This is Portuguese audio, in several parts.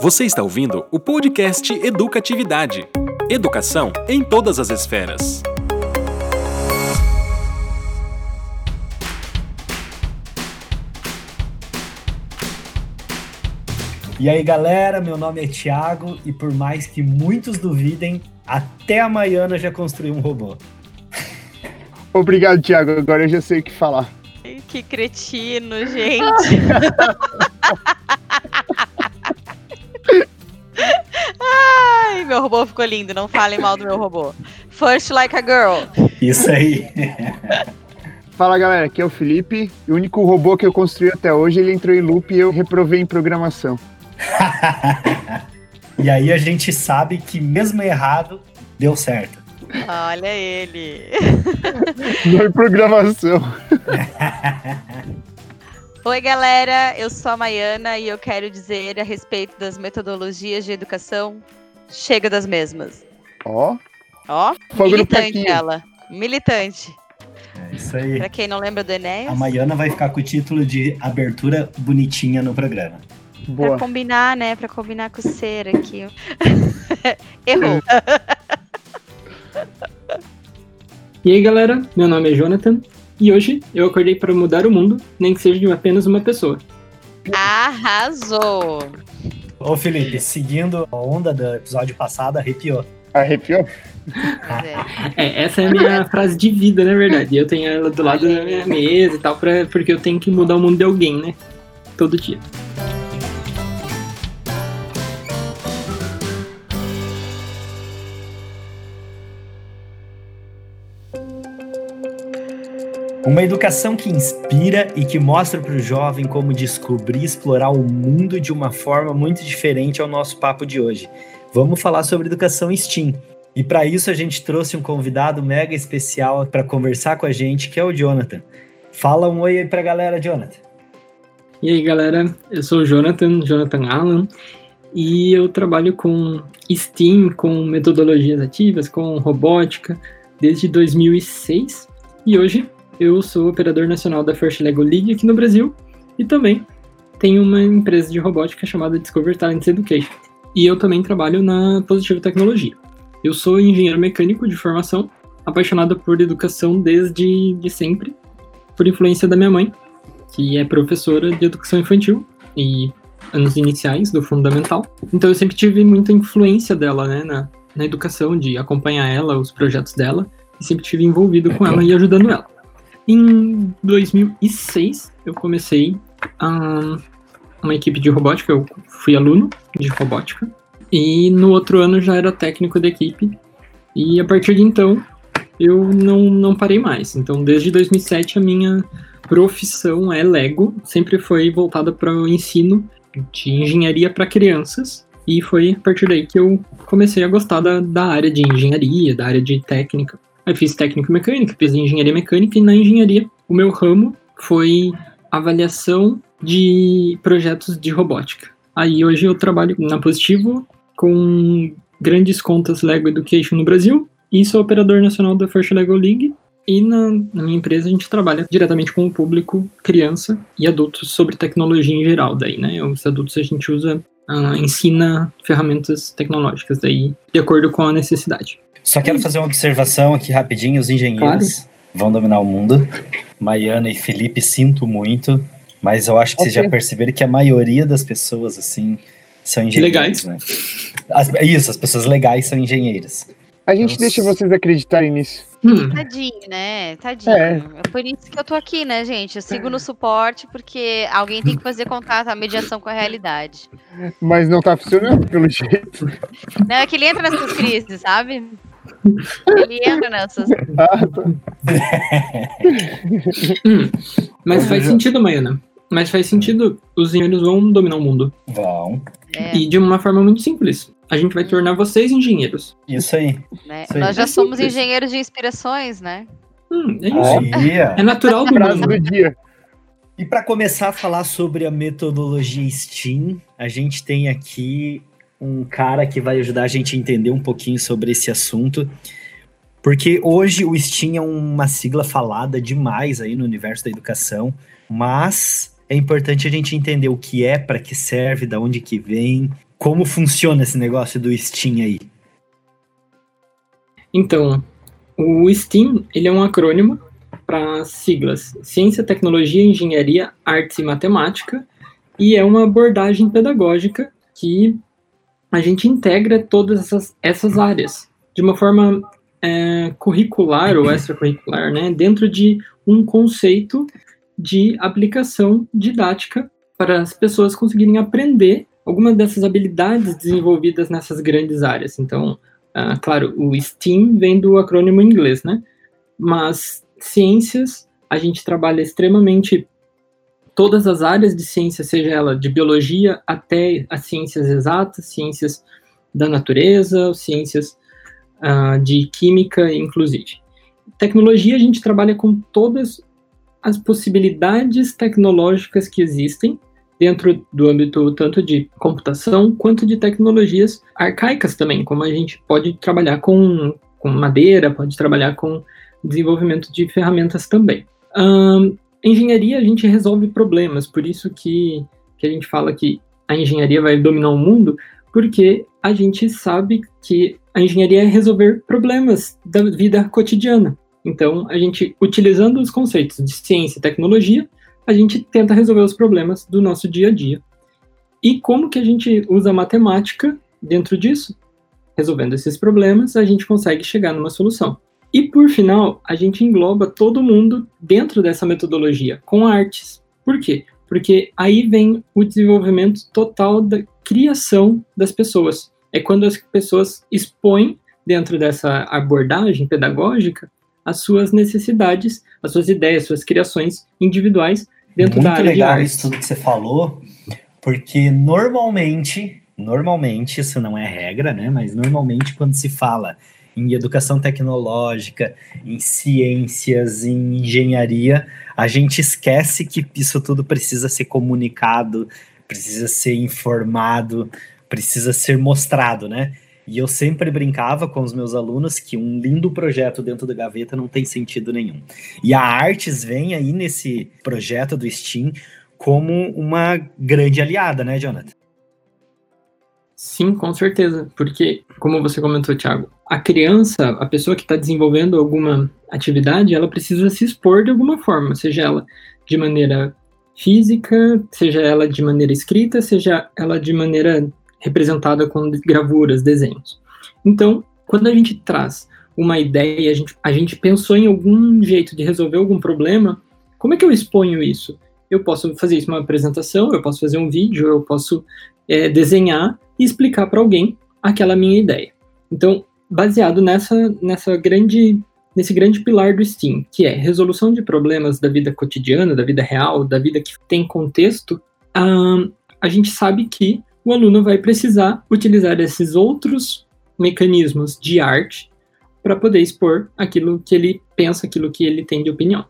Você está ouvindo o podcast Educatividade. Educação em todas as esferas. E aí, galera, meu nome é Thiago e por mais que muitos duvidem, até a Maiana já construiu um robô. Obrigado, Thiago. Agora eu já sei o que falar. Que cretino, gente. Ai, meu robô ficou lindo. Não falem mal do meu robô. First like a girl. Isso aí. Fala galera, aqui é o Felipe. O único robô que eu construí até hoje, ele entrou em loop e eu reprovei em programação. e aí a gente sabe que mesmo errado, deu certo. Olha ele. Não em programação. Oi, galera. Eu sou a Maiana e eu quero dizer a respeito das metodologias de educação. Chega das mesmas. Ó. Ó. Militante ela. Militante. É isso aí. Pra quem não lembra do Enéas. A Maiana vai ficar com o título de abertura bonitinha no programa. Pra Boa. combinar, né? Pra combinar com o ser aqui. Errou. E aí galera, meu nome é Jonathan e hoje eu acordei para mudar o mundo, nem que seja de apenas uma pessoa. Arrasou. Ô Felipe, seguindo a onda do episódio passado, arrepiou. Arrepiou? É. É, essa é a minha frase de vida, na verdade. Eu tenho ela do lado da minha mesa e tal, pra, porque eu tenho que mudar o mundo de alguém, né? Todo dia. Uma educação que inspira e que mostra para o jovem como descobrir e explorar o mundo de uma forma muito diferente ao nosso papo de hoje. Vamos falar sobre educação STEAM. E para isso a gente trouxe um convidado mega especial para conversar com a gente, que é o Jonathan. Fala um oi aí pra galera, Jonathan. E aí galera, eu sou o Jonathan, Jonathan Allen, e eu trabalho com STEAM, com metodologias ativas, com robótica, desde 2006. E hoje eu sou operador nacional da First Lego League aqui no Brasil e também tenho uma empresa de robótica chamada Discover Talents Education. E eu também trabalho na Positivo Tecnologia. Eu sou engenheiro mecânico de formação, apaixonado por educação desde de sempre, por influência da minha mãe, que é professora de educação infantil e anos iniciais do fundamental. Então eu sempre tive muita influência dela, né, na, na educação, de acompanhar ela, os projetos dela, e sempre tive envolvido com ela e ajudando ela. Em 2006, eu comecei uma equipe de robótica, eu fui aluno de robótica, e no outro ano já era técnico da equipe, e a partir de então eu não, não parei mais. Então, desde 2007, a minha profissão é Lego, sempre foi voltada para o ensino de engenharia para crianças, e foi a partir daí que eu comecei a gostar da, da área de engenharia, da área de técnica. Aí fiz técnico mecânica, fiz engenharia mecânica, e na engenharia o meu ramo foi avaliação de projetos de robótica. Aí hoje eu trabalho na Positivo com grandes contas Lego Education no Brasil e sou operador nacional da First Lego League. E na, na minha empresa a gente trabalha diretamente com o público, criança e adultos sobre tecnologia em geral. Daí, né? Os adultos a gente usa, ah, ensina ferramentas tecnológicas daí de acordo com a necessidade. Só quero fazer uma observação aqui rapidinho, os engenheiros vão dominar o mundo. Maiana e Felipe, sinto muito, mas eu acho que vocês Ok. já perceberam que a maioria das pessoas, assim, são engenheiros, Legais. né? As- isso, as pessoas legais são engenheiras. A gente Nossa. deixa vocês acreditarem nisso. Hum, Tadinho, né? Tadinho. É. É. por isso que eu tô aqui, né, gente? Eu sigo no suporte porque alguém tem que fazer contato, a mediação com a realidade. Mas não tá funcionando, pelo jeito. Não, é que ele entra nessas crises, sabe? Ele entra nessas. Ah, tá. hum. Mas faz sentido, Maiana. Mas faz sentido, os engenheiros vão dominar o mundo. Vão. É, E de uma forma muito simples. A gente vai tornar vocês engenheiros. Isso aí. né? Isso aí. Nós já É somos simples. engenheiros de inspirações, né? Hum, é isso. É natural do mundo. do dia. E para começar a falar sobre a metodologia STEAM, a gente tem aqui um cara que vai ajudar a gente a entender um pouquinho sobre esse assunto. Porque hoje o STEAM é uma sigla falada demais aí no universo da educação, mas é importante a gente entender o que é, para que serve, da onde que vem, como funciona esse negócio do STEAM aí. Então, o STEAM ele é um acrônimo para siglas Ciência, Tecnologia, Engenharia, Artes e Matemática, e é uma abordagem pedagógica que a gente integra todas essas, essas áreas de uma forma é, curricular ou extracurricular, né, dentro de um conceito de aplicação didática para as pessoas conseguirem aprender algumas dessas habilidades desenvolvidas nessas grandes áreas. Então, uh, claro, o STEAM vem do acrônimo em inglês, né? Mas ciências, a gente trabalha extremamente todas as áreas de ciência, seja ela de biologia até as ciências exatas, ciências da natureza, ciências uh, de química, inclusive. Tecnologia, a gente trabalha com todas as possibilidades tecnológicas que existem dentro do âmbito tanto de computação quanto de tecnologias arcaicas também, como a gente pode trabalhar com, com madeira, pode trabalhar com desenvolvimento de ferramentas também. Um, engenharia, a gente resolve problemas, por isso que, que a gente fala que a engenharia vai dominar o mundo, porque a gente sabe que a engenharia é resolver problemas da vida cotidiana. Então, a gente, utilizando os conceitos de ciência e tecnologia, a gente tenta resolver os problemas do nosso dia a dia. E como que a gente usa a matemática dentro disso? Resolvendo esses problemas, a gente consegue chegar numa solução. E por final, a gente engloba todo mundo dentro dessa metodologia, com artes. Por quê? Porque aí vem o desenvolvimento total da criação das pessoas. É quando as pessoas expõem dentro dessa abordagem pedagógica as suas necessidades, as suas ideias, suas criações individuais dentro Muito da área legal de arte. isso tudo que você falou, porque normalmente, normalmente, isso não é regra, né? Mas normalmente quando se fala em educação tecnológica, em ciências, em engenharia, a gente esquece que isso tudo precisa ser comunicado, precisa ser informado, precisa ser mostrado, né? E eu sempre brincava com os meus alunos que um lindo projeto dentro da gaveta não tem sentido nenhum. E a Artes vem aí nesse projeto do Steam como uma grande aliada, né, Jonathan? Sim, com certeza. Porque, como você comentou, Thiago, a criança, a pessoa que está desenvolvendo alguma atividade, ela precisa se expor de alguma forma, seja ela de maneira física, seja ela de maneira escrita, seja ela de maneira representada com gravuras, desenhos. Então, quando a gente traz uma ideia, a gente, a gente pensou em algum jeito de resolver algum problema, como é que eu exponho isso? Eu posso fazer isso numa apresentação, eu posso fazer um vídeo, eu posso é, desenhar e explicar para alguém aquela minha ideia. Então, baseado nessa, nessa grande, nesse grande pilar do STEAM, que é resolução de problemas da vida cotidiana, da vida real, da vida que tem contexto, hum, a gente sabe que o aluno vai precisar utilizar esses outros mecanismos de arte para poder expor aquilo que ele pensa, aquilo que ele tem de opinião.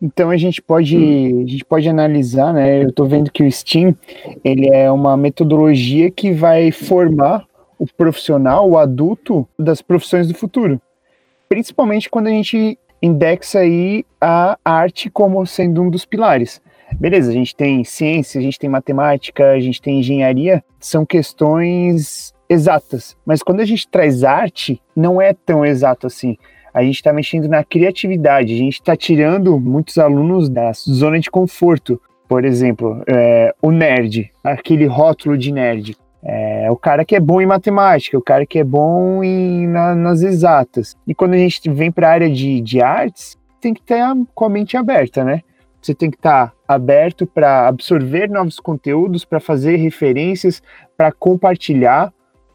Então a gente pode, a gente pode analisar, né? Eu estou vendo que o STEAM ele é uma metodologia que vai formar o profissional, o adulto das profissões do futuro. Principalmente quando a gente indexa aí a arte como sendo um dos pilares beleza, a gente tem ciência, a gente tem matemática, a gente tem engenharia, são questões exatas. Mas quando a gente traz arte, não é tão exato assim. A gente está mexendo na criatividade, a gente está tirando muitos alunos da zona de conforto. Por exemplo, é, o nerd, aquele rótulo de nerd. É, o cara que é bom em matemática, o cara que é bom em, na, nas exatas. E quando a gente vem para a área de, de artes, tem que ter com a mente aberta, né? Você tem que estar tá aberto para absorver novos conteúdos, para fazer referências, para compartilhar.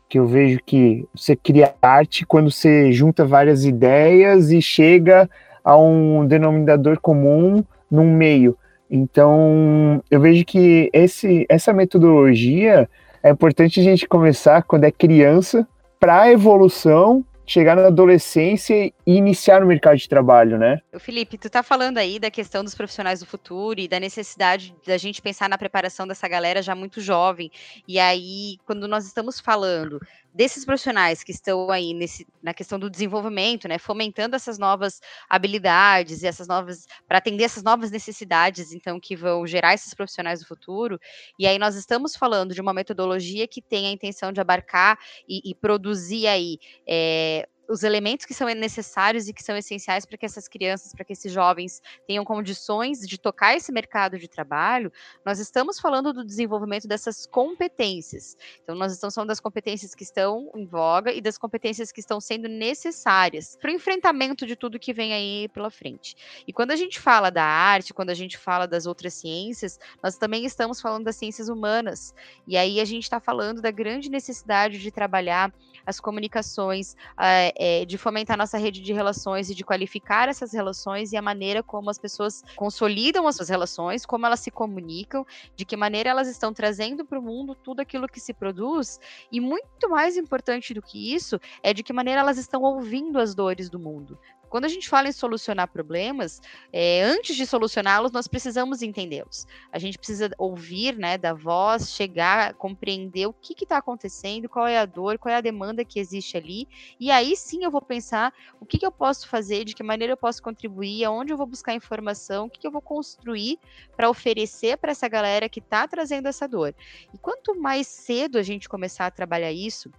Que eu vejo que você cria arte quando você junta várias ideias e chega a um denominador comum num meio. Então, eu vejo que esse, essa metodologia é importante a gente começar quando é criança, para a evolução chegar na adolescência e iniciar no mercado de trabalho, né? Felipe, tu tá falando aí da questão dos profissionais do futuro e da necessidade da gente pensar na preparação dessa galera já muito jovem. E aí, quando nós estamos falando desses profissionais que estão aí nesse, na questão do desenvolvimento, né, fomentando essas novas habilidades e essas novas para atender essas novas necessidades, então que vão gerar esses profissionais do futuro. E aí nós estamos falando de uma metodologia que tem a intenção de abarcar e, e produzir aí é, os elementos que são necessários e que são essenciais para que essas crianças, para que esses jovens tenham condições de tocar esse mercado de trabalho, nós estamos falando do desenvolvimento dessas competências. Então, nós estamos falando das competências que estão em voga e das competências que estão sendo necessárias para o enfrentamento de tudo que vem aí pela frente. E quando a gente fala da arte, quando a gente fala das outras ciências, nós também estamos falando das ciências humanas. E aí a gente está falando da grande necessidade de trabalhar as comunicações, é, de fomentar nossa rede de relações e de qualificar essas relações e a maneira como as pessoas consolidam as suas relações, como elas se comunicam, de que maneira elas estão trazendo para o mundo tudo aquilo que se produz, e muito mais importante do que isso é de que maneira elas estão ouvindo as dores do mundo. Quando a gente fala em solucionar problemas, é, antes de solucioná-los, nós precisamos entendê-los. A gente precisa ouvir, né, da voz, chegar, compreender o que está acontecendo, qual é a dor, qual é a demanda que existe ali, e aí sim eu vou pensar o que, que eu posso fazer, de que maneira eu posso contribuir, aonde eu vou buscar informação, o que, que eu vou construir para oferecer para essa galera que está trazendo essa dor. E quanto mais cedo a gente começar a trabalhar isso,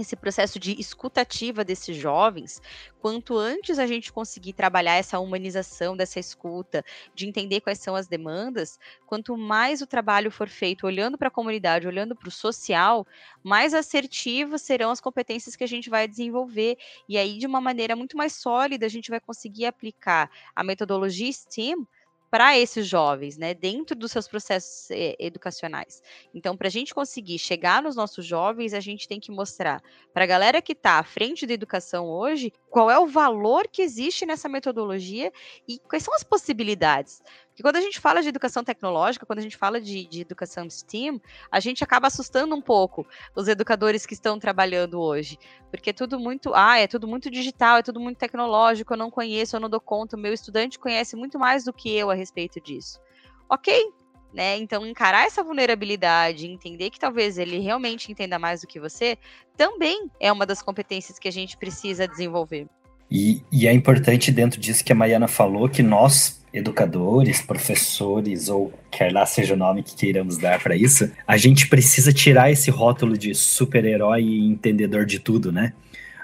esse processo de escutativa desses jovens, quanto antes a gente conseguir trabalhar essa humanização dessa escuta, de entender quais são as demandas, quanto mais o trabalho for feito olhando para a comunidade, olhando para o social, mais assertivas serão as competências que a gente vai desenvolver. E aí, de uma maneira muito mais sólida, a gente vai conseguir aplicar a metodologia STEAM para esses jovens, né, dentro dos seus processos eh, educacionais. Então, para a gente conseguir chegar nos nossos jovens, a gente tem que mostrar para a galera que está à frente da educação hoje qual é o valor que existe nessa metodologia e quais são as possibilidades. Porque quando a gente fala de educação tecnológica, quando a gente fala de, de educação STEAM, a gente acaba assustando um pouco os educadores que estão trabalhando hoje. Porque é tudo muito, ah, é tudo muito digital, é tudo muito tecnológico, eu não conheço, eu não dou conta, o meu estudante conhece muito mais do que eu a respeito disso. Ok, né? Então, encarar essa vulnerabilidade, entender que talvez ele realmente entenda mais do que você, também é uma das competências que a gente precisa desenvolver. E, e é importante dentro disso que a Maiana falou, que nós, educadores, professores, ou quer lá seja o nome que queiramos dar para isso, a gente precisa tirar esse rótulo de super-herói e entendedor de tudo, né?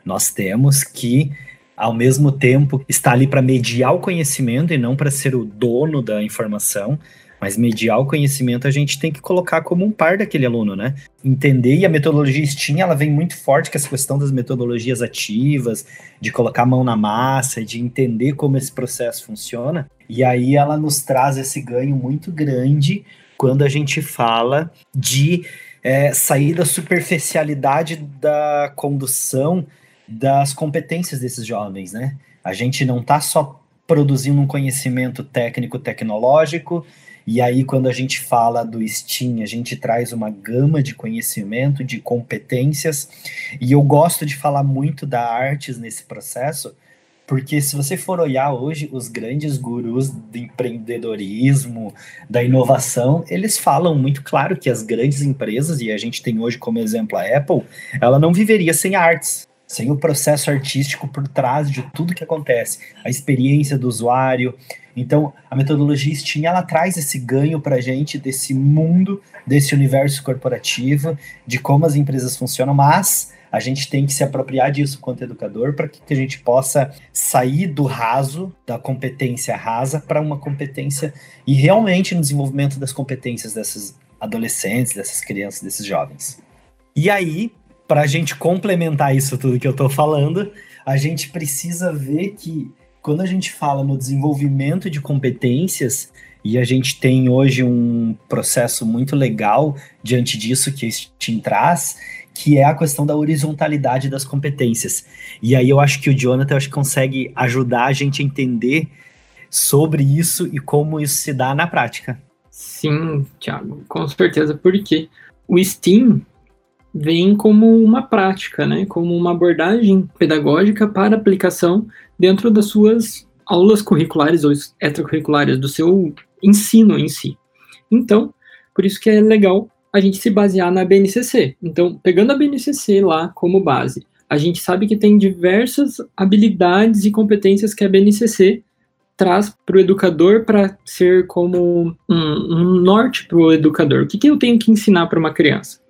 Nós temos que ao mesmo tempo estar ali para mediar o conhecimento e não para ser o dono da informação, mas mediar o conhecimento a gente tem que colocar como um par daquele aluno, né? Entender, e a metodologia STEAM, ela vem muito forte com essa questão das metodologias ativas, de colocar a mão na massa, de entender como esse processo funciona. E aí ela nos traz esse ganho muito grande quando a gente fala de é, sair da superficialidade da condução das competências desses jovens, né? A gente não está só produzindo um conhecimento técnico tecnológico e aí, quando a gente fala do STEAM, a gente traz uma gama de conhecimento, de competências, e eu gosto de falar muito da artes nesse processo, porque se você for olhar hoje, os grandes gurus do empreendedorismo, da inovação, eles falam muito claro que as grandes empresas, e a gente tem hoje como exemplo a Apple, ela não viveria sem artes sem o processo artístico por trás de tudo que acontece, a experiência do usuário. Então, a metodologia Steam ela traz esse ganho para a gente desse mundo, desse universo corporativo, de como as empresas funcionam, mas a gente tem que se apropriar disso quanto educador para que a gente possa sair do raso, da competência rasa, para uma competência e realmente no desenvolvimento das competências desses adolescentes, dessas crianças, desses jovens. E aí, para a gente complementar isso tudo que eu estou falando, a gente precisa ver que quando a gente fala no desenvolvimento de competências, e a gente tem hoje um processo muito legal diante disso que Steam traz, que é a questão da horizontalidade das competências. E aí eu acho que o Jonathan acho que consegue ajudar a gente a entender sobre isso e como isso se dá na prática. Sim, Thiago, com certeza, porque o Steam vem como uma prática, né, como uma abordagem pedagógica para aplicação dentro das suas aulas curriculares ou extracurriculares, do seu ensino em si. Então, por isso que é legal a gente se basear na BNCC. Então, pegando a BNCC lá como base, a gente sabe que tem diversas habilidades e competências que a BNCC traz para o educador para ser como um, um norte para o educador. O que, que eu tenho que ensinar para uma criança?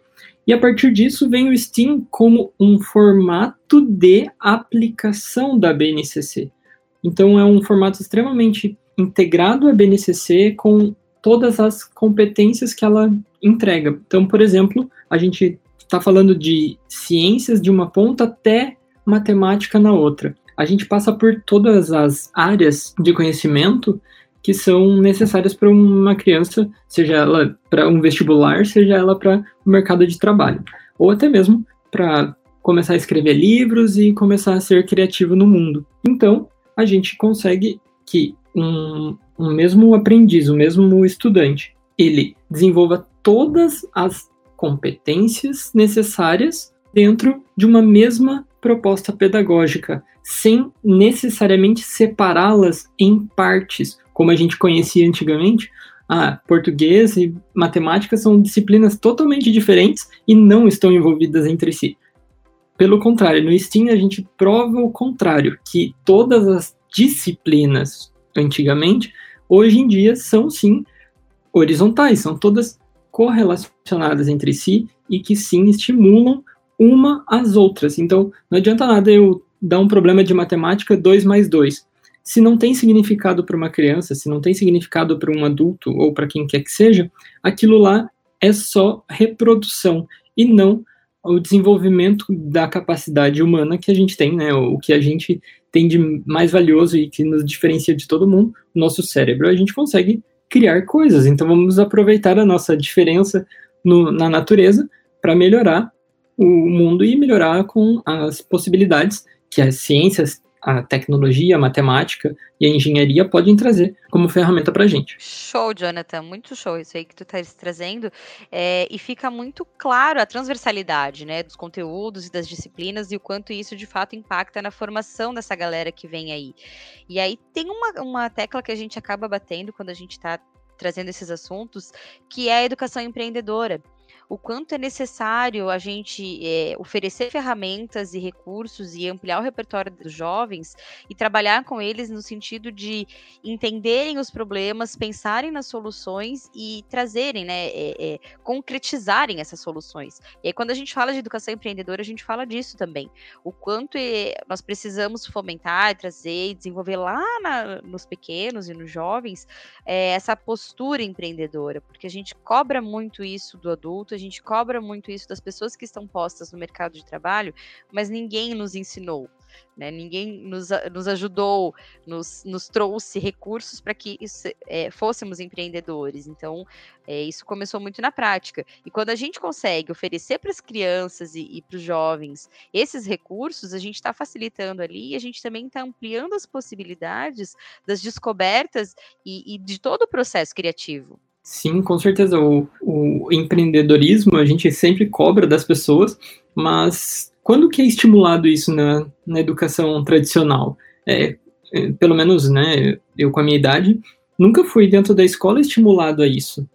E a partir disso vem o STEAM como um formato de aplicação da BNCC. Então é um formato extremamente integrado à BNCC com todas as competências que ela entrega. Então, por exemplo, a gente está falando de ciências de uma ponta até matemática na outra. A gente passa por todas as áreas de conhecimento que são necessárias para uma criança, seja ela para um vestibular, seja ela para o mercado de trabalho, ou até mesmo para começar a escrever livros e começar a ser criativo no mundo. Então, a gente consegue que um, um mesmo aprendiz, o mesmo estudante, ele desenvolva todas as competências necessárias dentro de uma mesma proposta pedagógica, sem necessariamente separá-las em partes, como a gente conhecia antigamente. Ah, português e matemática são disciplinas totalmente diferentes e não estão envolvidas entre si. Pelo contrário, no STEAM a gente prova o contrário, que todas as disciplinas antigamente, hoje em dia são sim horizontais, são todas correlacionadas entre si e que sim estimulam uma às outras. Então, não adianta nada eu dar um problema de matemática 2 mais 2. Se não tem significado para uma criança, se não tem significado para um adulto ou para quem quer que seja, aquilo lá é só reprodução e não o desenvolvimento da capacidade humana que a gente tem, né? O que a gente tem de mais valioso e que nos diferencia de todo mundo, o nosso cérebro. A gente consegue criar coisas. Então vamos aproveitar a nossa diferença no, na natureza para melhorar o mundo e melhorar com as possibilidades que as ciências a tecnologia, a matemática e a engenharia podem trazer como ferramenta para a gente. Show, Jonathan, muito show isso aí que tu está trazendo é, e fica muito claro a transversalidade, né, dos conteúdos e das disciplinas e o quanto isso de fato impacta na formação dessa galera que vem aí. E aí tem uma, uma tecla que a gente acaba batendo quando a gente está trazendo esses assuntos, que é a educação empreendedora o quanto é necessário a gente é, oferecer ferramentas e recursos e ampliar o repertório dos jovens e trabalhar com eles no sentido de entenderem os problemas, pensarem nas soluções e trazerem, né, é, é, concretizarem essas soluções. E aí, quando a gente fala de educação empreendedora, a gente fala disso também. O quanto nós precisamos fomentar, trazer e desenvolver lá na, nos pequenos e nos jovens essa postura empreendedora, porque a gente cobra muito isso do adulto a gente cobra muito isso das pessoas que estão postas no mercado de trabalho, mas ninguém nos ensinou. Né? Ninguém nos, nos ajudou, nos, nos trouxe recursos para que isso, é, fôssemos empreendedores. Então, é, isso começou muito na prática. E quando a gente consegue oferecer para as crianças e, e para os jovens esses recursos, a gente está facilitando ali e a gente também está ampliando as possibilidades das descobertas e, e de todo o processo criativo. Sim, com certeza. O, o empreendedorismo a gente sempre cobra das pessoas, mas quando que é estimulado isso na, na educação tradicional? É, é, pelo menos, né, eu com a minha idade, nunca fui dentro da escola estimulado a isso.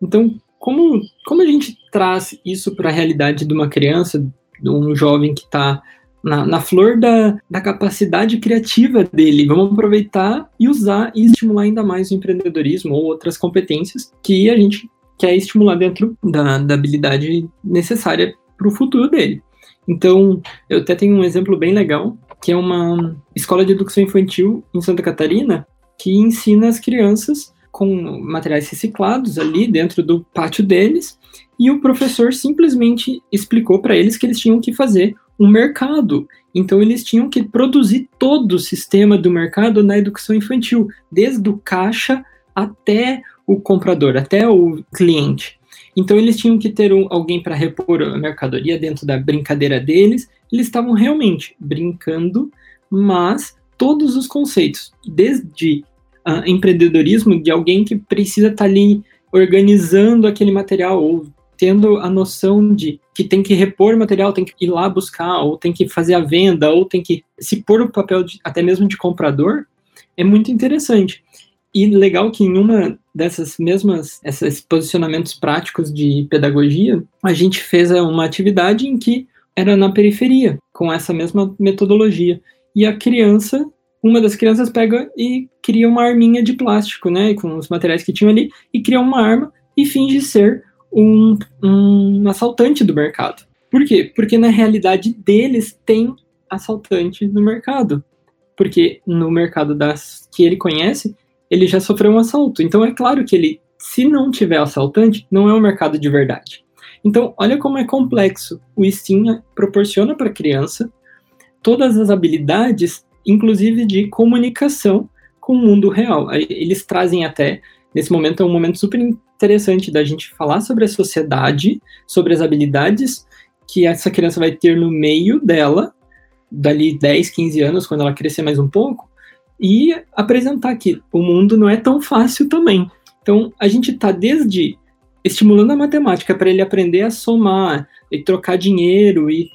Então, como, como a gente traz isso para a realidade de uma criança, de um jovem que está na, na flor da, da capacidade criativa dele. Vamos aproveitar e usar e estimular ainda mais o empreendedorismo ou outras competências que a gente quer estimular dentro da, da habilidade necessária para o futuro dele. Então, eu até tenho um exemplo bem legal, que é uma escola de educação infantil em Santa Catarina, que ensina as crianças com materiais reciclados ali dentro do pátio deles, e o professor simplesmente explicou para eles que eles tinham que fazer um mercado. Então eles tinham que produzir todo o sistema do mercado na educação infantil, desde o caixa até o comprador, até o cliente. Então eles tinham que ter um, alguém para repor a mercadoria dentro da brincadeira deles. Eles estavam realmente brincando, mas todos os conceitos, desde uh, empreendedorismo de alguém que precisa estar tá ali organizando aquele material ou tendo a noção de que tem que repor material, tem que ir lá buscar, ou tem que fazer a venda, ou tem que se pôr o papel de, até mesmo de comprador, é muito interessante. E legal que em uma dessas mesmas, esses posicionamentos práticos de pedagogia, a gente fez uma atividade em que era na periferia, com essa mesma metodologia. E a criança, uma das crianças pega e cria uma arminha de plástico, né, com os materiais que tinham ali, e cria uma arma e finge ser um, um assaltante do mercado. Por quê? Porque na realidade deles tem assaltante no mercado. Porque no mercado das que ele conhece, ele já sofreu um assalto. Então é claro que ele, se não tiver assaltante, não é um mercado de verdade. Então, olha como é complexo. O Steam proporciona para a criança todas as habilidades, inclusive de comunicação com o mundo real. Eles trazem até, nesse momento é um momento super interessante da gente falar sobre a sociedade, sobre as habilidades que essa criança vai ter no meio dela, dali 10, 15 anos, quando ela crescer mais um pouco, e apresentar que o mundo não é tão fácil também. Então, a gente está desde estimulando a matemática para ele aprender a somar e trocar dinheiro e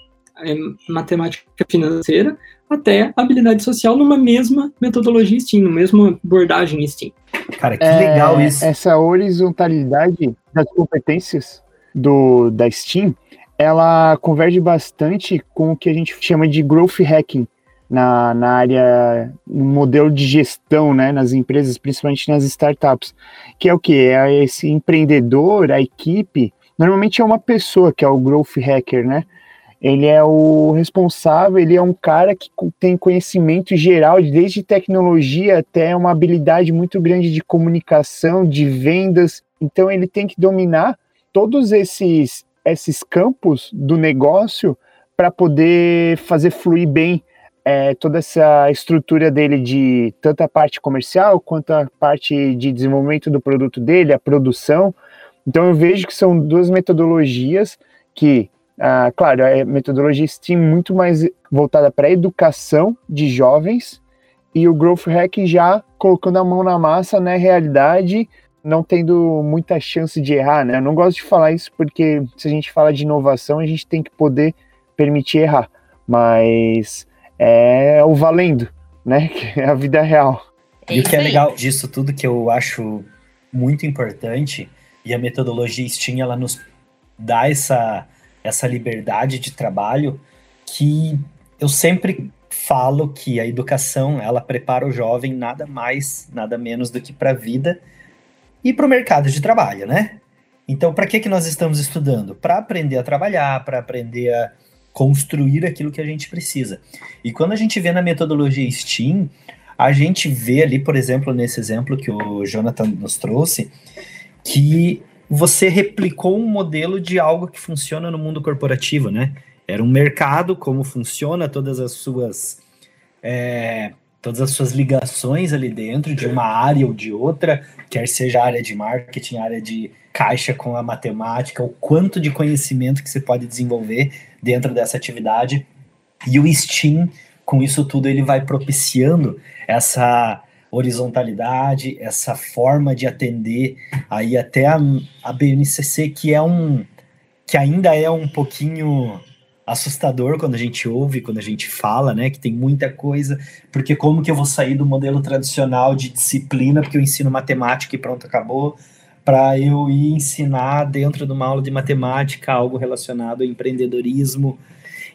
é, matemática financeira, até habilidade social numa mesma metodologia STEAM, numa mesma abordagem STEAM. Cara, que é, legal isso. Essa horizontalidade das competências do, da STEAM, ela converge bastante com o que a gente chama de growth hacking, na, na área, no modelo de gestão, né, nas empresas, principalmente nas startups, que é o que? É esse empreendedor, a equipe, normalmente é uma pessoa que é o growth hacker, né, ele é o responsável, ele é um cara que tem conhecimento geral, desde tecnologia até uma habilidade muito grande de comunicação, de vendas. Então ele tem que dominar todos esses esses campos do negócio para poder fazer fluir bem é, toda essa estrutura dele de tanto a parte comercial quanto a parte de desenvolvimento do produto dele, a produção. Então eu vejo que são duas metodologias que, ah, claro, a metodologia STEAM muito mais voltada para a educação de jovens e o Growth Hack já colocando a mão na massa na realidade, não tendo muita chance de errar, né? Eu não gosto de falar isso porque se a gente fala de inovação, a gente tem que poder permitir errar. Mas é o valendo, né? Que é a vida real. E o que é legal disso tudo que eu acho muito importante, e a metodologia STEAM ela nos dá essa, essa liberdade de trabalho, que eu sempre falo que a educação ela prepara o jovem nada mais, nada menos do que para a vida e para o mercado de trabalho, né? Então, para que, que nós estamos estudando? Para aprender a trabalhar, para aprender a construir aquilo que a gente precisa. E quando a gente vê na metodologia STEAM, a gente vê ali, por exemplo, nesse exemplo que o Jonathan nos trouxe, que você replicou um modelo de algo que funciona no mundo corporativo, né? Era um mercado, como funciona todas as suas é, todas as suas ligações ali dentro de uma área ou de outra, quer seja a área de marketing, área de caixa com a matemática, o quanto de conhecimento que você pode desenvolver dentro dessa atividade. E o Steam, com isso tudo, ele vai propiciando essa horizontalidade, essa forma de atender aí até a, a BNCC, que é um que ainda é um pouquinho assustador quando a gente ouve, quando a gente fala, né, que tem muita coisa, porque como que eu vou sair do modelo tradicional de disciplina, porque eu ensino matemática e pronto, acabou, para eu ir ensinar dentro de uma aula de matemática algo relacionado ao empreendedorismo.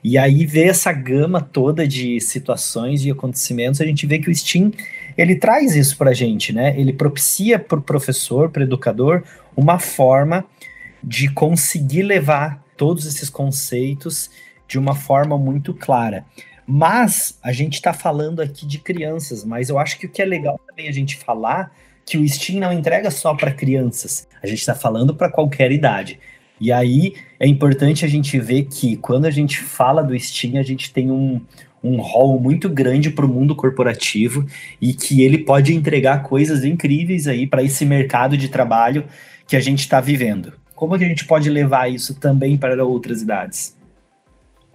E aí ver essa gama toda de situações e acontecimentos, a gente vê que o Steam ele traz isso para a gente, né? Ele propicia para o professor, para o educador, uma forma de conseguir levar todos esses conceitos de uma forma muito clara. Mas a gente está falando aqui de crianças, mas eu acho que o que é legal também a gente falar que o Steam não entrega só para crianças, a gente está falando para qualquer idade. E aí é importante a gente ver que quando a gente fala do Steam, a gente tem um, um rol muito grande para o mundo corporativo e que ele pode entregar coisas incríveis aí para esse mercado de trabalho que a gente está vivendo. Como que a gente pode levar isso também para outras idades?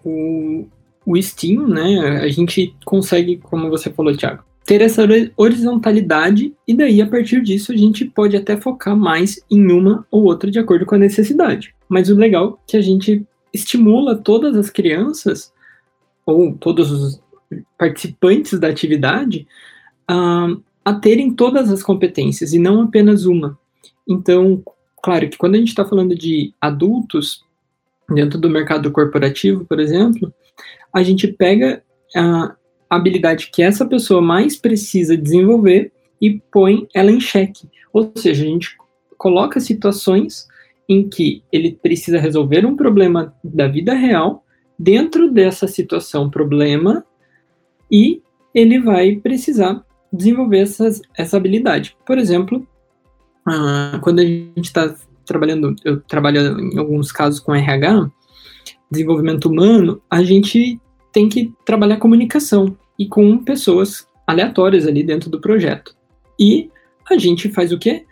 O, o Steam, né, a gente consegue, como você falou, Thiago, ter essa horizontalidade e daí a partir disso a gente pode até focar mais em uma ou outra de acordo com a necessidade. Mas o legal é que a gente estimula todas as crianças ou todos os participantes da atividade a a terem todas as competências e não apenas uma. Então, claro que quando a gente está falando de adultos, dentro do mercado corporativo, por exemplo, a gente pega a habilidade que essa pessoa mais precisa desenvolver e põe ela em xeque. Ou seja, a gente coloca situações em que ele precisa resolver um problema da vida real dentro dessa situação problema e ele vai precisar desenvolver essas, essa habilidade. Por exemplo, ah, quando a gente está trabalhando, eu trabalho em alguns casos com RH, desenvolvimento humano, a gente tem que trabalhar comunicação e com pessoas aleatórias ali dentro do projeto. E a gente faz o quê?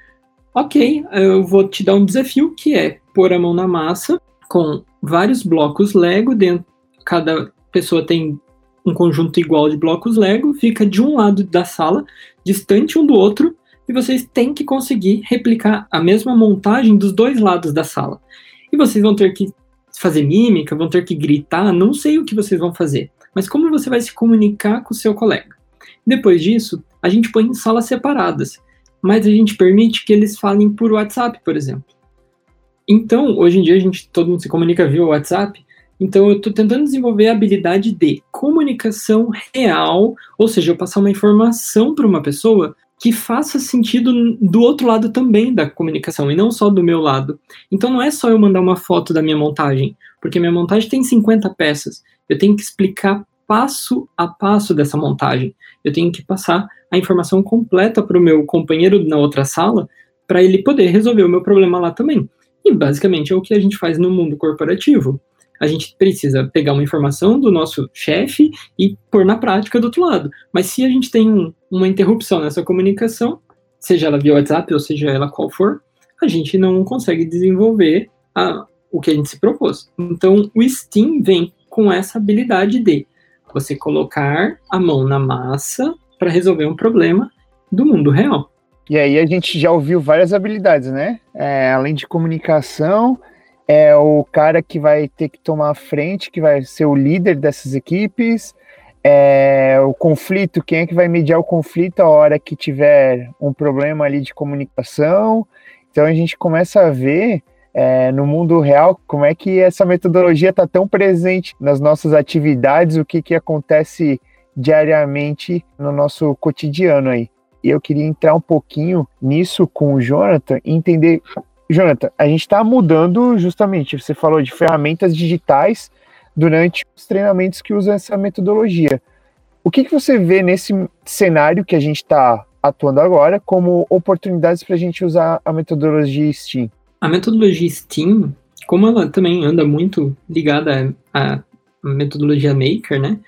Ok, eu vou te dar um desafio que é pôr a mão na massa com vários blocos Lego dentro. Cada pessoa tem um conjunto igual de blocos Lego, fica de um lado da sala, distante um do outro, e vocês têm que conseguir replicar a mesma montagem dos dois lados da sala. E vocês vão ter que fazer mímica, vão ter que gritar, não sei o que vocês vão fazer, mas como você vai se comunicar com o seu colega. Depois disso, a gente põe em salas separadas, mas a gente permite que eles falem por WhatsApp, por exemplo. Então, hoje em dia a gente todo mundo se comunica via WhatsApp, então eu estou tentando desenvolver a habilidade de comunicação real, ou seja, eu passar uma informação para uma pessoa que faça sentido do outro lado também da comunicação, e não só do meu lado. Então não é só eu mandar uma foto da minha montagem, porque minha montagem tem 50 peças. Eu tenho que explicar passo a passo dessa montagem. Eu tenho que passar a informação completa para o meu companheiro na outra sala, para ele poder resolver o meu problema lá também. E basicamente é o que a gente faz no mundo corporativo a gente precisa pegar uma informação do nosso chefe e pôr na prática do outro lado. Mas se a gente tem um, uma interrupção nessa comunicação, seja ela via WhatsApp ou seja ela qual for, a gente não consegue desenvolver a, o que a gente se propôs. Então, o Steam vem com essa habilidade de você colocar a mão na massa para resolver um problema do mundo real. E aí a gente já ouviu várias habilidades, né? É, além de comunicação, é o cara que vai ter que tomar a frente, que vai ser o líder dessas equipes. É, o conflito, quem é que vai mediar o conflito a hora que tiver um problema ali de comunicação. Então a gente começa a ver é, no mundo real como é que essa metodologia está tão presente nas nossas atividades, o que, que acontece diariamente no nosso cotidiano aí. E eu queria entrar um pouquinho nisso com o Jonathan e entender Jonathan, a gente está mudando justamente, você falou de ferramentas digitais durante os treinamentos que usam essa metodologia. O que, que você vê nesse cenário que a gente está atuando agora como oportunidades para a gente usar a metodologia STEAM? A metodologia STEAM, como ela também anda muito ligada à metodologia Maker, né?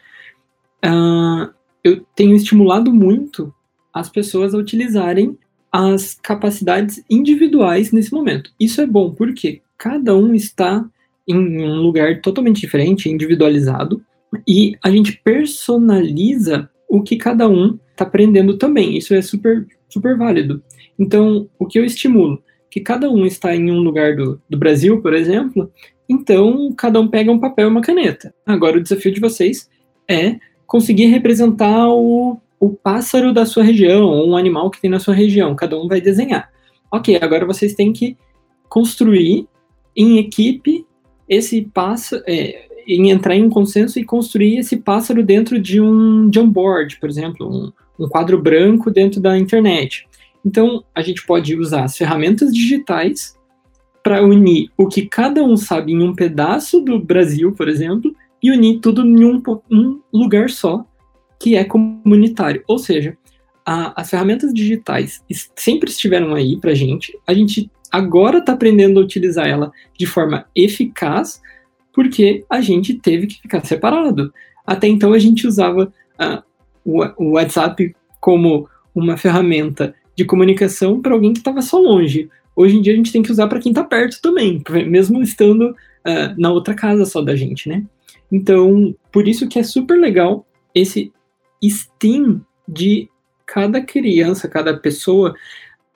Uh, eu tenho estimulado muito as pessoas a utilizarem as capacidades individuais nesse momento. Isso é bom porque cada um está em um lugar totalmente diferente, individualizado, e a gente personaliza o que cada um está aprendendo também. Isso é super, super válido. Então, o que eu estimulo? Que cada um está em um lugar do, do Brasil, por exemplo, então cada um pega um papel e uma caneta. Agora, o desafio de vocês é conseguir representar o o pássaro da sua região, ou um animal que tem na sua região, cada um vai desenhar. Ok, agora vocês têm que construir em equipe esse pássaro, é, em entrar em um consenso e construir esse pássaro dentro de um Jamboard, por exemplo, um, um quadro branco dentro da internet. Então, a gente pode usar as ferramentas digitais para unir o que cada um sabe em um pedaço do Brasil, por exemplo, e unir tudo em um, um lugar só, que é comunitário. Ou seja, a, as ferramentas digitais sempre estiveram aí para gente, a gente agora está aprendendo a utilizar ela de forma eficaz, porque a gente teve que ficar separado. Até então a gente usava uh, o, o WhatsApp como uma ferramenta de comunicação para alguém que estava só longe. Hoje em dia a gente tem que usar para quem está perto também, mesmo estando uh, na outra casa só da gente, né? Então, por isso que é super legal esse STEAM de cada criança, cada pessoa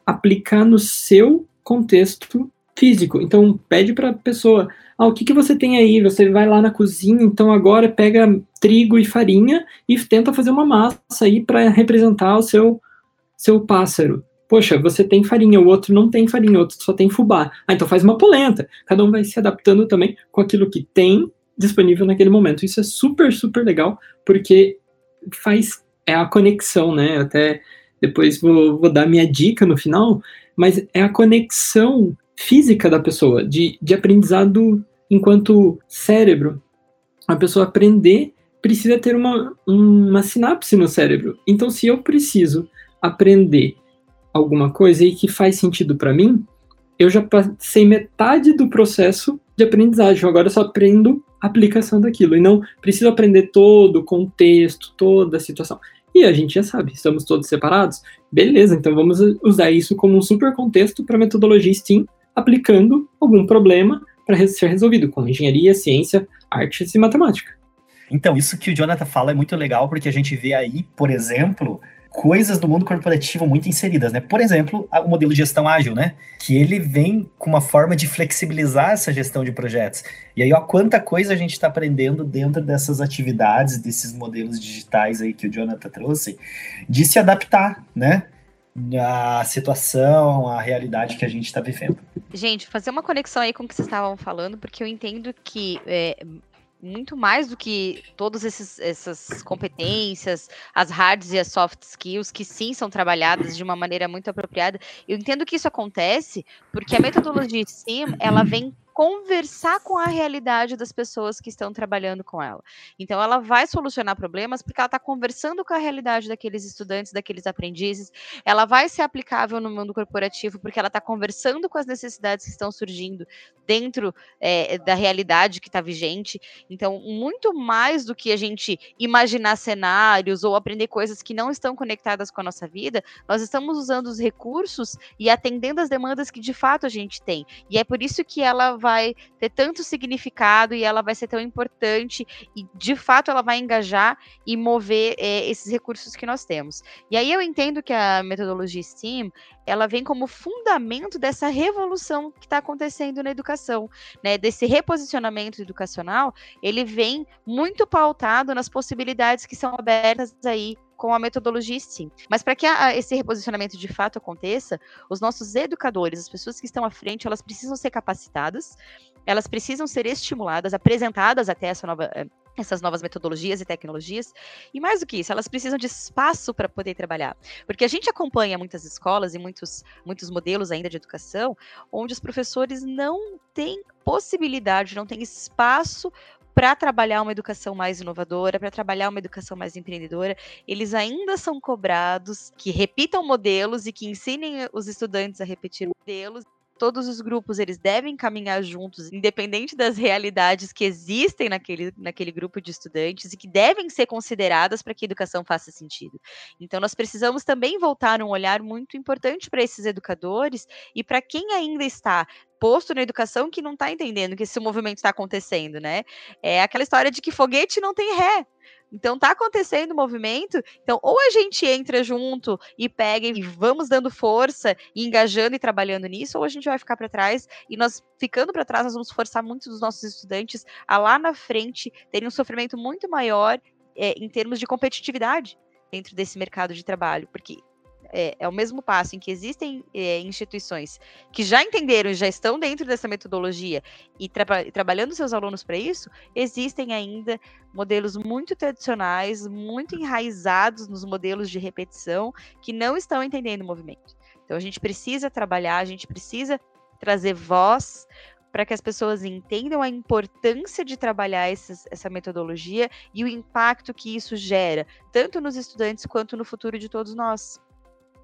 aplicar no seu contexto físico. Então, pede para a pessoa: ah, o que, que você tem aí? Você vai lá na cozinha, então agora pega trigo e farinha e tenta fazer uma massa aí para representar o seu seu pássaro. Poxa, você tem farinha, o outro não tem farinha, o outro só tem fubá. Ah, então faz uma polenta. Cada um vai se adaptando também com aquilo que tem disponível naquele momento. Isso é super, super legal, porque faz é a conexão, né? Até depois vou, vou dar minha dica no final, mas é a conexão física da pessoa, de, de aprendizado enquanto cérebro. A pessoa aprender precisa ter uma, uma sinapse no cérebro. Então, se eu preciso aprender alguma coisa e que faz sentido para mim, eu já passei metade do processo de aprendizagem. Agora eu só aprendo aplicação daquilo. E não preciso aprender todo o contexto, toda a situação. E a gente já sabe, estamos todos separados. Beleza, então vamos usar isso como um super contexto para a metodologia STEAM, aplicando algum problema para ser resolvido com engenharia, ciência, artes e matemática. Então, isso que o Jonathan fala é muito legal, porque a gente vê aí, por exemplo, coisas do mundo corporativo muito inseridas, né? Por exemplo, o modelo de gestão ágil, né? Que ele vem com uma forma de flexibilizar essa gestão de projetos. E aí, ó, quanta coisa a gente está aprendendo dentro dessas atividades, desses modelos digitais aí que o Jonathan trouxe, de se adaptar, né? A situação, a realidade que a gente está vivendo. Gente, fazer uma conexão aí com o que vocês estavam falando, porque eu entendo que é, muito mais do que todas essas competências, as hard e as soft skills, que sim são trabalhadas de uma maneira muito apropriada. Eu entendo que isso acontece porque a metodologia STEAM, ela vem conversar com a realidade das pessoas que estão trabalhando com ela. Então, ela vai solucionar problemas porque ela está conversando com a realidade daqueles estudantes, daqueles aprendizes. Ela vai ser aplicável no mundo corporativo porque ela está conversando com as necessidades que estão surgindo dentro é, da realidade que está vigente. Então, muito mais do que a gente imaginar cenários ou aprender coisas que não estão conectadas com a nossa vida, nós estamos usando os recursos e atendendo as demandas que de fato a gente tem. E é por isso que ela vai ter tanto significado e ela vai ser tão importante e de fato ela vai engajar e mover é, esses recursos que nós temos. E aí eu entendo que a metodologia STEAM ela vem como fundamento dessa revolução que está acontecendo na educação, né? Desse reposicionamento educacional, ele vem muito pautado nas possibilidades que são abertas aí com a metodologia STEAM. Mas para que a, esse reposicionamento de fato aconteça, os nossos educadores, as pessoas que estão à frente, elas precisam ser capacitadas, elas precisam ser estimuladas, apresentadas até essa nova, eh, essas novas metodologias e tecnologias. E mais do que isso, elas precisam de espaço para poder trabalhar. Porque a gente acompanha muitas escolas e muitos, muitos modelos ainda de educação, onde os professores não têm possibilidade, não têm espaço para trabalhar uma educação mais inovadora, para trabalhar uma educação mais empreendedora, eles ainda são cobrados que repitam modelos e que ensinem os estudantes a repetir modelos todos os grupos eles devem caminhar juntos, independente das realidades que existem naquele, naquele grupo de estudantes e que devem ser consideradas para que a educação faça sentido. Então, nós precisamos também voltar um olhar muito importante para esses educadores e para quem ainda está posto na educação que não está entendendo que esse movimento está acontecendo, né? É aquela história de que foguete não tem ré. Então tá acontecendo o movimento. Então, ou a gente entra junto e pega e vamos dando força, e engajando e trabalhando nisso, ou a gente vai ficar para trás e nós ficando para trás, nós vamos forçar muitos dos nossos estudantes a lá na frente terem um sofrimento muito maior é, em termos de competitividade dentro desse mercado de trabalho, porque é, é o mesmo passo em que existem é, instituições que já entenderam e já estão dentro dessa metodologia e tra trabalhando seus alunos para isso, existem ainda modelos muito tradicionais, muito enraizados nos modelos de repetição, que não estão entendendo o movimento. Então a gente precisa trabalhar, a gente precisa trazer voz para que as pessoas entendam a importância de trabalhar esses, essa metodologia e o impacto que isso gera, tanto nos estudantes quanto no futuro de todos nós.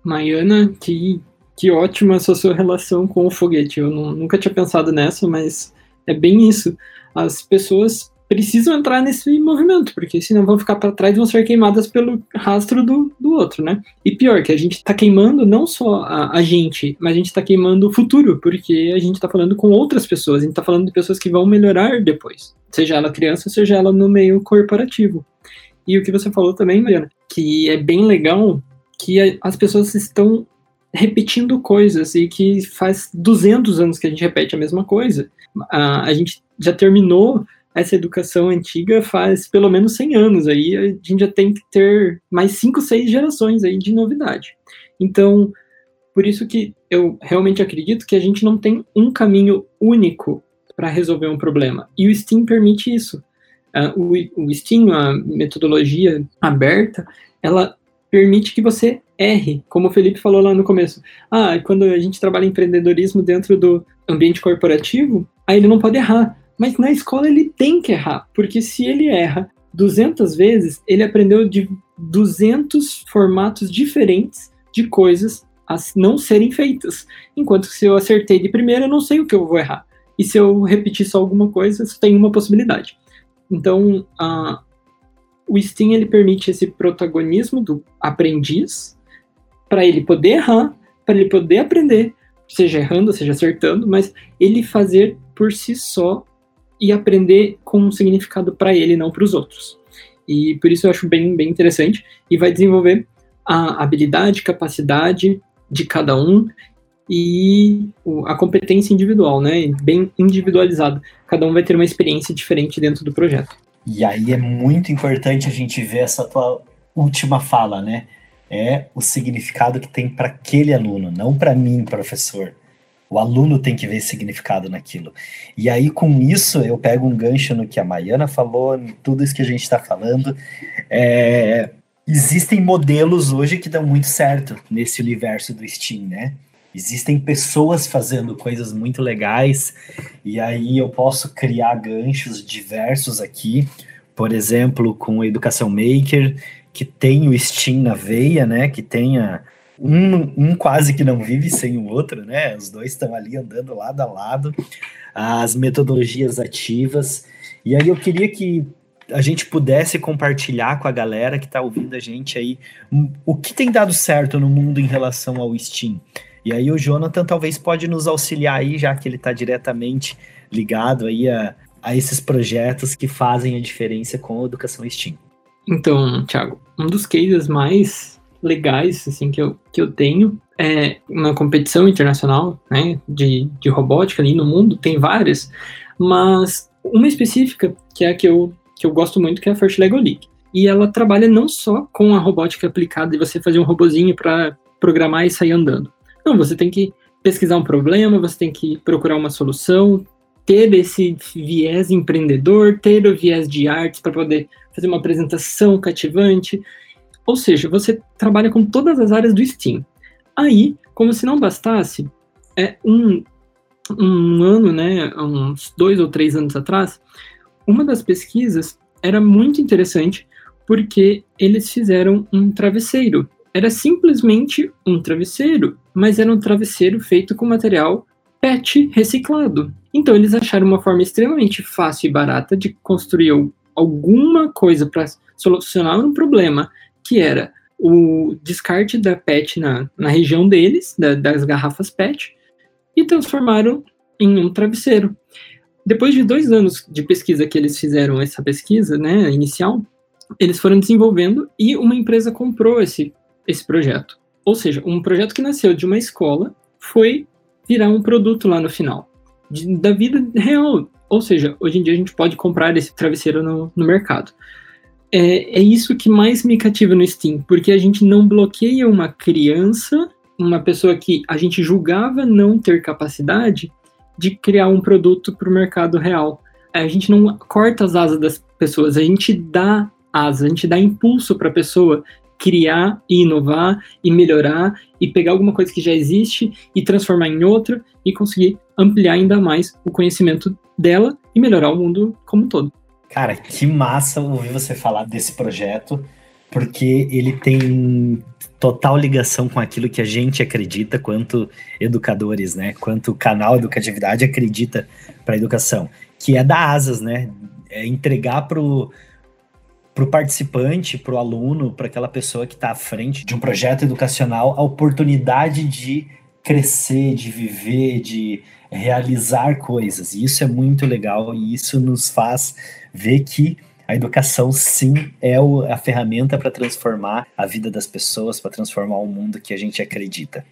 Maiana, que, que ótima essa sua relação com o foguete. Eu não, nunca tinha pensado nessa, mas é bem isso. As pessoas precisam entrar nesse movimento, porque senão vão ficar para trás e vão ser queimadas pelo rastro do, do outro, né? E pior, que a gente está queimando não só a, a, gente, mas a gente está queimando o futuro, porque a gente está falando com outras pessoas, a gente está falando de pessoas que vão melhorar depois, seja ela criança, seja ela no meio corporativo. E o que você falou também, Mariana, que é bem legal que as pessoas estão repetindo coisas e que faz 200 anos que a gente repete a mesma coisa. A, gente já terminou essa educação antiga faz pelo menos 100 anos aí, a gente já tem que ter mais 5, 6 gerações aí de novidade. Então, por isso que eu realmente acredito que a gente não tem um caminho único para resolver um problema. E o STEAM permite isso. Uh, o, o STEAM, a metodologia aberta, ela permite que você erre, como o Felipe falou lá no começo. Ah, quando a gente trabalha empreendedorismo dentro do ambiente corporativo, aí ele não pode errar. Mas na escola ele tem que errar, porque se ele erra 200 vezes, ele aprendeu de 200 formatos diferentes de coisas a não serem feitas. Enquanto que se eu acertei de primeira, eu não sei o que eu vou errar. E se eu repetir só alguma coisa, só tem uma possibilidade. Então, a, o Steam ele permite esse protagonismo do aprendiz para ele poder errar, para ele poder aprender, seja errando, seja acertando, mas ele fazer por si só e aprender com um significado para ele, não para os outros. E por isso eu acho bem, bem interessante e vai desenvolver a habilidade, capacidade de cada um e a competência individual, né? Bem individualizada. Cada um vai ter uma experiência diferente dentro do projeto. E aí é muito importante a gente ver essa tua última fala, né? É o significado que tem para aquele aluno, não para mim, professor. O aluno tem que ver significado naquilo. E aí, com isso, eu pego um gancho no que a Maiana falou, em tudo isso que a gente está falando. É, existem modelos hoje que dão muito certo nesse universo do Steam, né? Existem pessoas fazendo coisas muito legais, e aí eu posso criar ganchos diversos aqui, por exemplo, com a Educação Maker, que tem o Steam na veia, né? Que tenha um, um quase que não vive sem o outro, né? Os dois estão ali andando lado a lado, as metodologias ativas. E aí eu queria que a gente pudesse compartilhar com a galera que está ouvindo a gente aí o que tem dado certo no mundo em relação ao Steam. E aí o Jonathan talvez pode nos auxiliar aí, já que ele está diretamente ligado aí a, a esses projetos que fazem a diferença com a educação STEAM. Então, Thiago, um dos cases mais legais assim que eu, que eu tenho é uma competição internacional né, de, de robótica ali no mundo, tem várias, mas uma específica, que é a que eu, que eu gosto muito, que é a First Lego League. E ela trabalha não só com a robótica aplicada e você fazer um robozinho para programar e sair andando. Não, você tem que pesquisar um problema, você tem que procurar uma solução, ter esse viés empreendedor, ter o viés de artes para poder fazer uma apresentação cativante. Ou seja, você trabalha com todas as áreas do Steam. Aí, como se não bastasse, é um, um ano, né, uns dois ou três anos atrás, uma das pesquisas era muito interessante porque eles fizeram um travesseiro era simplesmente um travesseiro, mas era um travesseiro feito com material PET reciclado. Então eles acharam uma forma extremamente fácil e barata de construir alguma coisa para solucionar um problema, que era o descarte da PET na, na região deles, da, das garrafas PET, e transformaram em um travesseiro. Depois de dois anos de pesquisa que eles fizeram essa pesquisa, né, inicial, eles foram desenvolvendo e uma empresa comprou esse esse projeto. Ou seja, um projeto que nasceu de uma escola foi virar um produto lá no final, de, da vida real. Ou seja, hoje em dia a gente pode comprar esse travesseiro no, no mercado. É, é isso que mais me cativa no Steam, porque a gente não bloqueia uma criança, uma pessoa que a gente julgava não ter capacidade de criar um produto para o mercado real. A gente não corta as asas das pessoas, a gente dá asa, a gente dá impulso para a pessoa criar e inovar e melhorar e pegar alguma coisa que já existe e transformar em outra e conseguir ampliar ainda mais o conhecimento dela e melhorar o mundo como um todo. Cara, que massa ouvir você falar desse projeto, porque ele tem total ligação com aquilo que a gente acredita quanto educadores, né? Quanto o canal Educatividade acredita para a educação, que é dar asas, né? É entregar para o para o participante, para o aluno, para aquela pessoa que está à frente de um projeto educacional, a oportunidade de crescer, de viver, de realizar coisas. E isso é muito legal e isso nos faz ver que a educação sim é a ferramenta para transformar a vida das pessoas, para transformar o mundo que a gente acredita.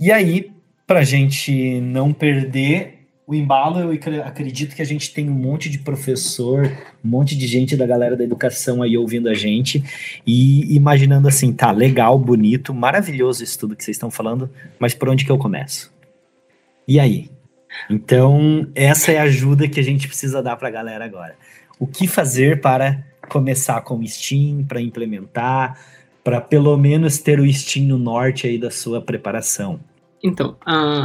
E aí, para a gente não perder o embalo, eu acredito que a gente tem um monte de professor, um monte de gente da galera da educação aí ouvindo a gente e imaginando assim, tá, legal, bonito, maravilhoso isso tudo que vocês estão falando, mas por onde que eu começo? E aí? Então, essa é a ajuda que a gente precisa dar para a galera agora. O que fazer para começar com o Steam, para implementar, para pelo menos ter o Steam no norte aí da sua preparação? Então,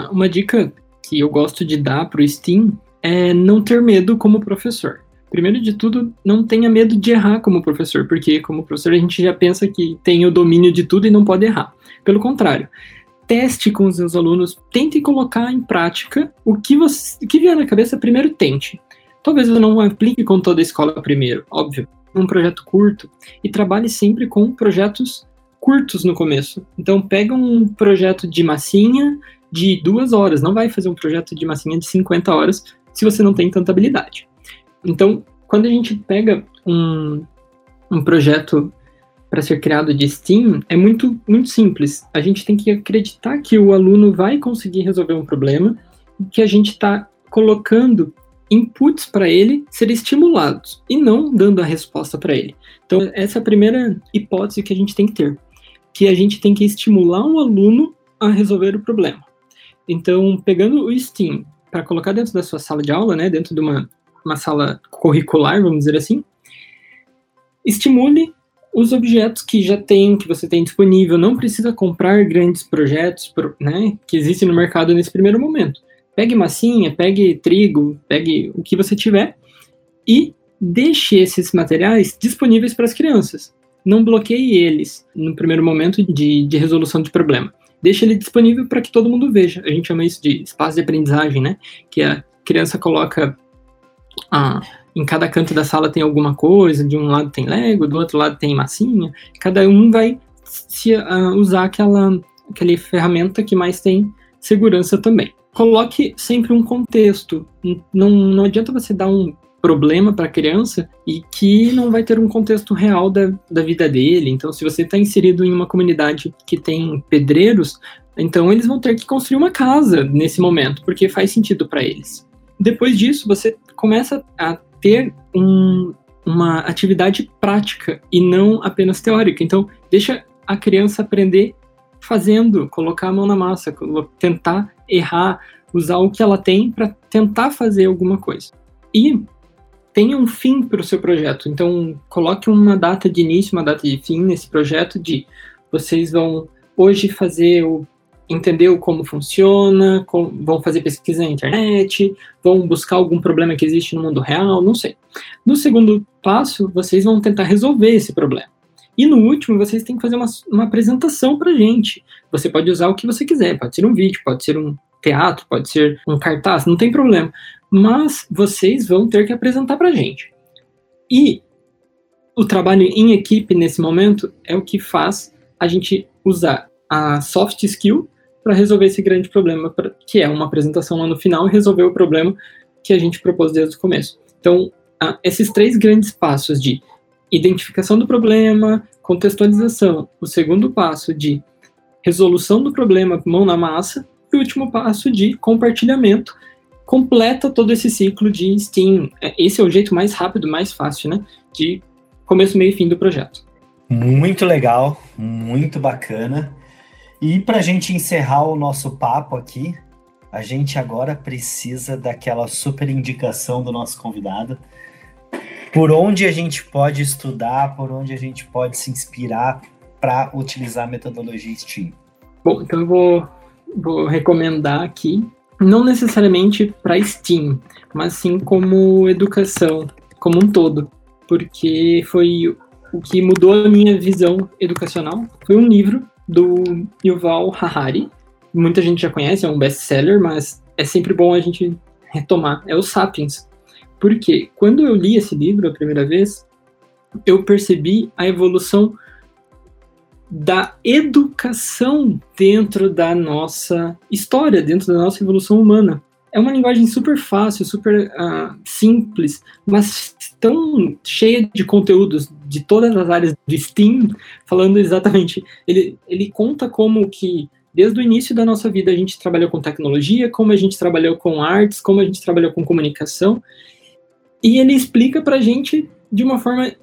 uma dica que eu gosto de dar para o Steam é não ter medo como professor. Primeiro de tudo, não tenha medo de errar como professor, porque como professor a gente já pensa que tem o domínio de tudo e não pode errar. Pelo contrário, teste com os seus alunos, tente colocar em prática o que você, o que vier na cabeça, primeiro tente. Talvez eu não aplique com toda a escola primeiro, óbvio, um projeto curto e trabalhe sempre com projetos curtos no começo. Então pega um projeto de massinha de duas horas, não vai fazer um projeto de massinha de 50 horas se você não tem tanta habilidade. Então, quando a gente pega um, um projeto para ser criado de Steam, é muito, muito simples. A gente tem que acreditar que o aluno vai conseguir resolver um problema e que a gente está colocando inputs para ele serem estimulados e não dando a resposta para ele. Então, essa é a primeira hipótese que a gente tem que ter, que a gente tem que estimular um aluno a resolver o problema. Então, pegando o Steam para colocar dentro da sua sala de aula, né, dentro de uma, uma sala curricular, vamos dizer assim, estimule os objetos que já tem, que você tem disponível. Não precisa comprar grandes projetos né, que existem no mercado nesse primeiro momento. Pegue massinha, pegue trigo, pegue o que você tiver e deixe esses materiais disponíveis para as crianças. Não bloqueie eles no primeiro momento de, de resolução de problema deixa ele disponível para que todo mundo veja. A gente chama isso de espaço de aprendizagem, né? Que a criança coloca ah, em cada canto da sala tem alguma coisa, de um lado tem Lego, do outro lado tem massinha. Cada um vai se uh, usar aquela, aquela ferramenta que mais tem segurança também. Coloque sempre um contexto. Não, não adianta você dar um problema para a criança e que não vai ter um contexto real da, da vida dele. Então, se você está inserido em uma comunidade que tem pedreiros, então eles vão ter que construir uma casa nesse momento, porque faz sentido para eles. Depois disso, você começa a ter um, uma atividade prática e não apenas teórica. Então, deixa a criança aprender fazendo, colocar a mão na massa, tentar errar, usar o que ela tem para tentar fazer alguma coisa. E tenha um fim para o seu projeto. Então, coloque uma data de início, uma data de fim nesse projeto de vocês vão hoje fazer o entender como funciona, como, vão fazer pesquisa na internet, vão buscar algum problema que existe no mundo real, não sei. No segundo passo, vocês vão tentar resolver esse problema. E no último, vocês têm que fazer uma, uma apresentação para gente. Você pode usar o que você quiser, pode ser um vídeo, pode ser um teatro, pode ser um cartaz, não tem problema mas vocês vão ter que apresentar para a gente. E o trabalho em equipe nesse momento é o que faz a gente usar a soft skill para resolver esse grande problema, que é uma apresentação lá no final e resolver o problema que a gente propôs desde o começo. Então, esses três grandes passos de identificação do problema, contextualização, o segundo passo de resolução do problema, mão na massa, e o último passo de compartilhamento, completa todo esse ciclo de Steam. É, esse é o jeito mais rápido, mais fácil, né? De começo, meio e fim do projeto. Muito legal, muito bacana. E para a gente encerrar o nosso papo aqui, a gente agora precisa daquela super indicação do nosso convidado. Por onde a gente pode estudar, por onde a gente pode se inspirar para utilizar a metodologia Steam? Bom, então eu vou, vou recomendar aqui não necessariamente para Steam, mas sim como educação como um todo, porque foi o que mudou a minha visão educacional. Foi um livro do Yuval Harari, muita gente já conhece, é um best-seller, mas é sempre bom a gente retomar. É o Sapiens. Porque quando eu li esse livro a primeira vez, eu percebi a evolução da educação dentro da nossa história, dentro da nossa evolução humana. É uma linguagem super fácil, super uh, simples, mas tão cheia de conteúdos de todas as áreas de STEAM, falando exatamente. Ele, ele conta como que desde o início da nossa vida a gente trabalhou com tecnologia, como a gente trabalhou com artes, como a gente trabalhou com comunicação, e ele explica para a gente de uma forma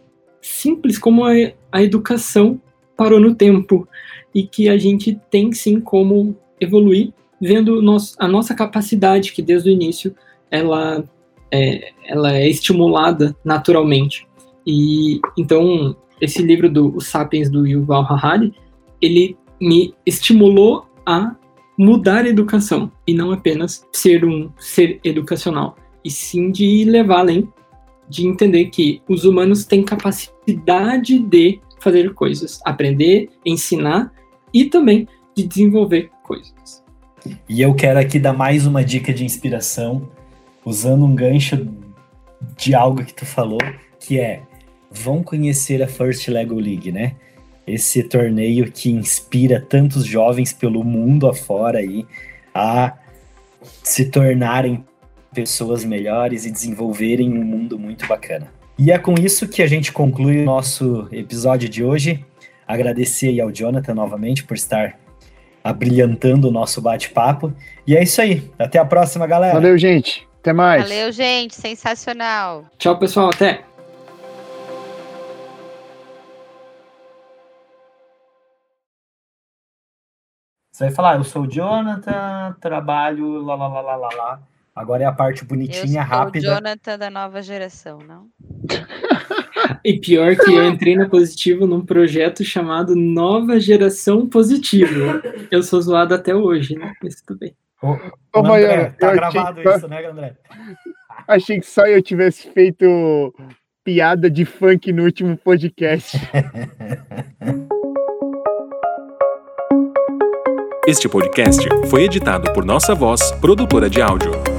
simples como a, a educação parou no tempo e que a gente tem sim como evoluir, vendo a nossa capacidade que desde o início ela é, ela é estimulada naturalmente. E então esse livro do o Sapiens do Yuval Harari, ele me estimulou a mudar a educação e não apenas ser um ser educacional, e sim de levar além, de entender que os humanos têm capacidade de fazer coisas, aprender, ensinar e também de desenvolver coisas. E eu quero aqui dar mais uma dica de inspiração, usando um gancho de algo que tu falou, que é vão conhecer a First Lego League, né? Esse torneio que inspira tantos jovens pelo mundo afora aí a se tornarem pessoas melhores e desenvolverem um mundo muito bacana. E é com isso que a gente conclui o nosso episódio de hoje. Agradecer aí ao Jonathan novamente por estar abrilhantando o nosso bate-papo. E é isso aí. Até a próxima, galera. Valeu, gente. Até mais. Valeu, gente. Sensacional. Tchau, pessoal. Até. Você vai falar, eu sou o Jonathan, trabalho lá, lá, lá, lá, lá, lá. Agora é a parte bonitinha, eu sou rápida. o Jonathan da nova geração, não? E pior que eu entrei na Positivo num projeto chamado Nova Geração Positivo. Eu sou zoado até hoje, né? Mas tudo bem. Ô, Ô, André, Maiana, tá gravado isso, né, André? Achei que só eu tivesse feito piada de funk no último podcast. Este podcast foi editado por Nossa Voz, produtora de áudio.